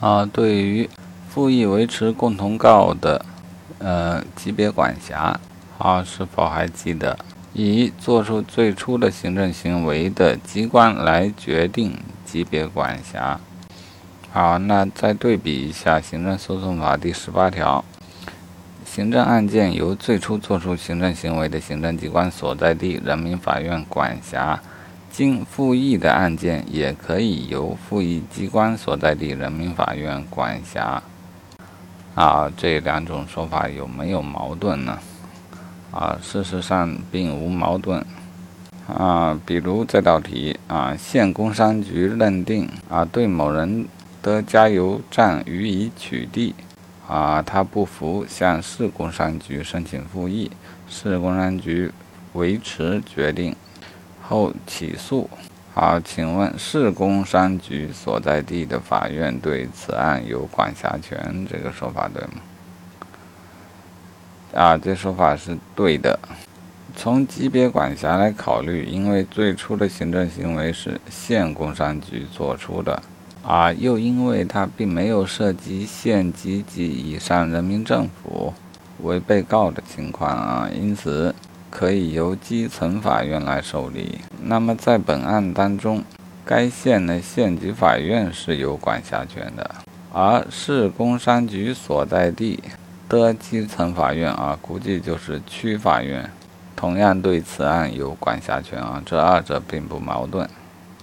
啊，对于复议维持共同告的呃级别管辖啊，是否还记得以作出最初的行政行为的机关来决定级别管辖？好，那再对比一下《行政诉讼法》第十八条，行政案件由最初作出行政行为的行政机关所在地人民法院管辖。经复议的案件也可以由复议机关所在地人民法院管辖。啊，这两种说法有没有矛盾呢？啊，事实上并无矛盾。啊，比如这道题啊，县工商局认定啊，对某人的加油站予以取缔，啊，他不服，向市工商局申请复议，市工商局维持决定。后起诉。好，请问市工商局所在地的法院对此案有管辖权，这个说法对吗？啊，这说法是对的。从级别管辖来考虑，因为最初的行政行为是县工商局做出的，啊，又因为它并没有涉及县级及以上人民政府为被告的情况啊，因此。可以由基层法院来受理。那么在本案当中，该县的县级法院是有管辖权的，而市工商局所在地的基层法院啊，估计就是区法院，同样对此案有管辖权啊。这二者并不矛盾。